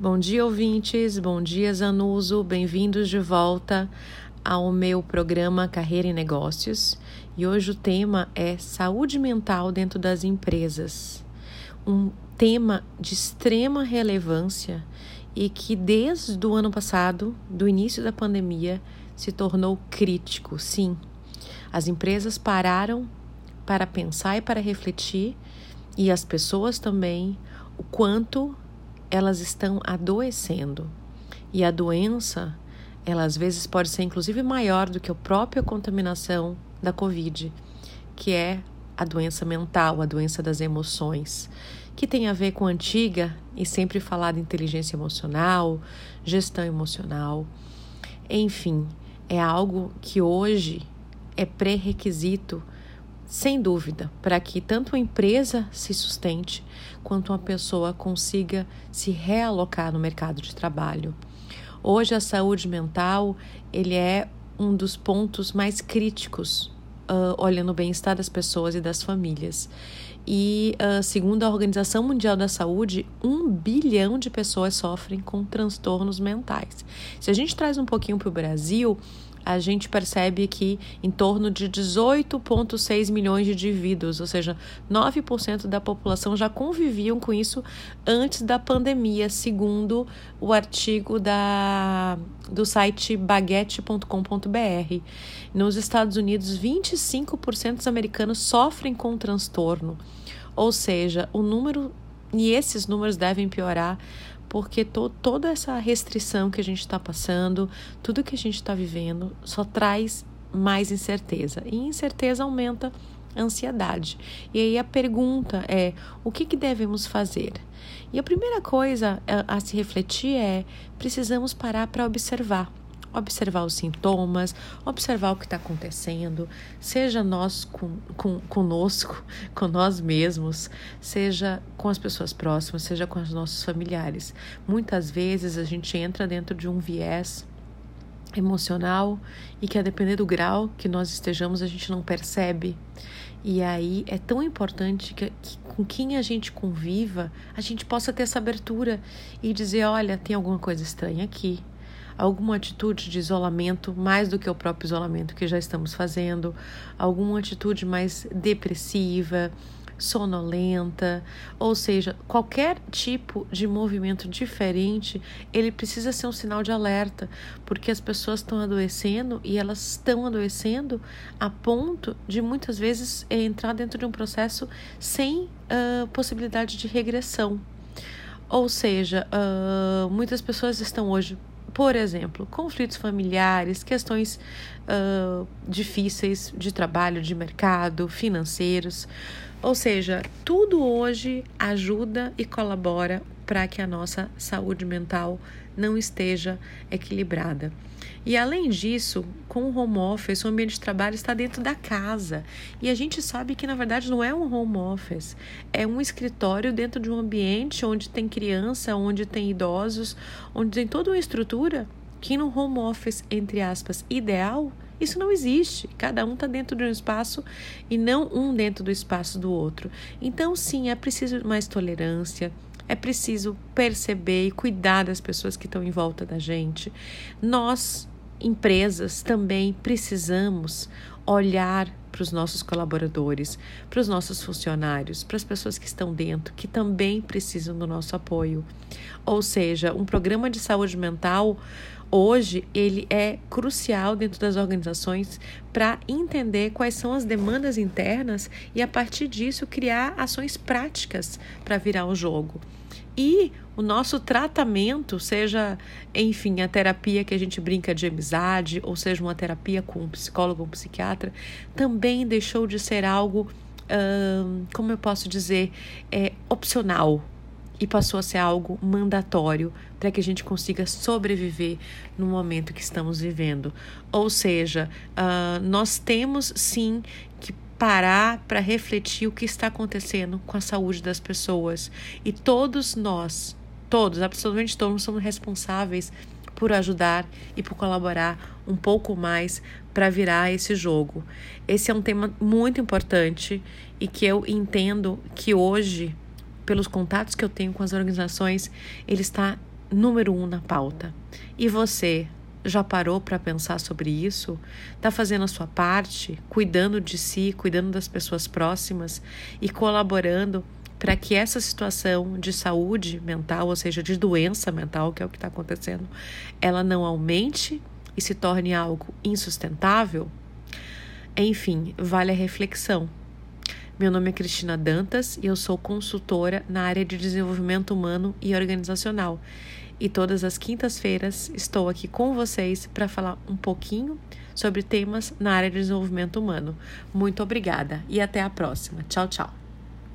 Bom dia, ouvintes. Bom dia, Zanuso. Bem-vindos de volta ao meu programa Carreira e Negócios. E hoje o tema é saúde mental dentro das empresas. Um tema de extrema relevância e que desde o ano passado, do início da pandemia, se tornou crítico. Sim, as empresas pararam para pensar e para refletir, e as pessoas também, o quanto elas estão adoecendo. E a doença, ela às vezes pode ser inclusive maior do que a própria contaminação da Covid, que é a doença mental, a doença das emoções, que tem a ver com a antiga e sempre falada inteligência emocional, gestão emocional. Enfim, é algo que hoje é pré-requisito sem dúvida, para que tanto a empresa se sustente quanto uma pessoa consiga se realocar no mercado de trabalho. Hoje a saúde mental ele é um dos pontos mais críticos uh, olhando o bem-estar das pessoas e das famílias. E uh, segundo a Organização Mundial da Saúde, um bilhão de pessoas sofrem com transtornos mentais. Se a gente traz um pouquinho para o Brasil, a gente percebe que em torno de 18,6 milhões de indivíduos, ou seja, 9% da população já conviviam com isso antes da pandemia, segundo o artigo da, do site baguette.com.br. Nos Estados Unidos, 25% dos americanos sofrem com transtorno, ou seja, o número e esses números devem piorar porque to, toda essa restrição que a gente está passando, tudo que a gente está vivendo, só traz mais incerteza. E incerteza aumenta a ansiedade. E aí a pergunta é: o que, que devemos fazer? E a primeira coisa a, a se refletir é: precisamos parar para observar observar os sintomas, observar o que está acontecendo, seja nós com, com, conosco, com nós mesmos, seja com as pessoas próximas, seja com os nossos familiares. Muitas vezes a gente entra dentro de um viés emocional e que a depender do grau que nós estejamos a gente não percebe. E aí é tão importante que, que, com quem a gente conviva, a gente possa ter essa abertura e dizer, olha, tem alguma coisa estranha aqui alguma atitude de isolamento, mais do que o próprio isolamento que já estamos fazendo, alguma atitude mais depressiva, sonolenta, ou seja, qualquer tipo de movimento diferente, ele precisa ser um sinal de alerta, porque as pessoas estão adoecendo e elas estão adoecendo a ponto de muitas vezes entrar dentro de um processo sem uh, possibilidade de regressão. Ou seja, uh, muitas pessoas estão hoje por exemplo, conflitos familiares, questões uh, difíceis de trabalho, de mercado, financeiros. Ou seja, tudo hoje ajuda e colabora para que a nossa saúde mental não esteja equilibrada. E além disso, com o home office, o ambiente de trabalho está dentro da casa. E a gente sabe que na verdade não é um home office, é um escritório dentro de um ambiente onde tem criança, onde tem idosos, onde tem toda uma estrutura que no home office, entre aspas, ideal, isso não existe. Cada um está dentro de um espaço e não um dentro do espaço do outro. Então, sim, é preciso mais tolerância, é preciso perceber e cuidar das pessoas que estão em volta da gente. Nós, empresas, também precisamos olhar para os nossos colaboradores, para os nossos funcionários, para as pessoas que estão dentro, que também precisam do nosso apoio. Ou seja, um programa de saúde mental hoje ele é crucial dentro das organizações para entender quais são as demandas internas e a partir disso criar ações práticas para virar o jogo e o nosso tratamento, seja, enfim, a terapia que a gente brinca de amizade, ou seja, uma terapia com um psicólogo ou um psiquiatra, também deixou de ser algo, hum, como eu posso dizer, é, opcional e passou a ser algo mandatório para que a gente consiga sobreviver no momento que estamos vivendo. Ou seja, uh, nós temos sim que parar para refletir o que está acontecendo com a saúde das pessoas. E todos nós, todos, absolutamente todos, somos responsáveis por ajudar e por colaborar um pouco mais para virar esse jogo. Esse é um tema muito importante e que eu entendo que hoje, pelos contatos que eu tenho com as organizações, ele está número um na pauta. E você já parou para pensar sobre isso? Está fazendo a sua parte, cuidando de si, cuidando das pessoas próximas e colaborando para que essa situação de saúde mental, ou seja, de doença mental, que é o que está acontecendo, ela não aumente e se torne algo insustentável? Enfim, vale a reflexão. Meu nome é Cristina Dantas e eu sou consultora na área de desenvolvimento humano e organizacional. E todas as quintas-feiras estou aqui com vocês para falar um pouquinho sobre temas na área de desenvolvimento humano. Muito obrigada e até a próxima. Tchau, tchau.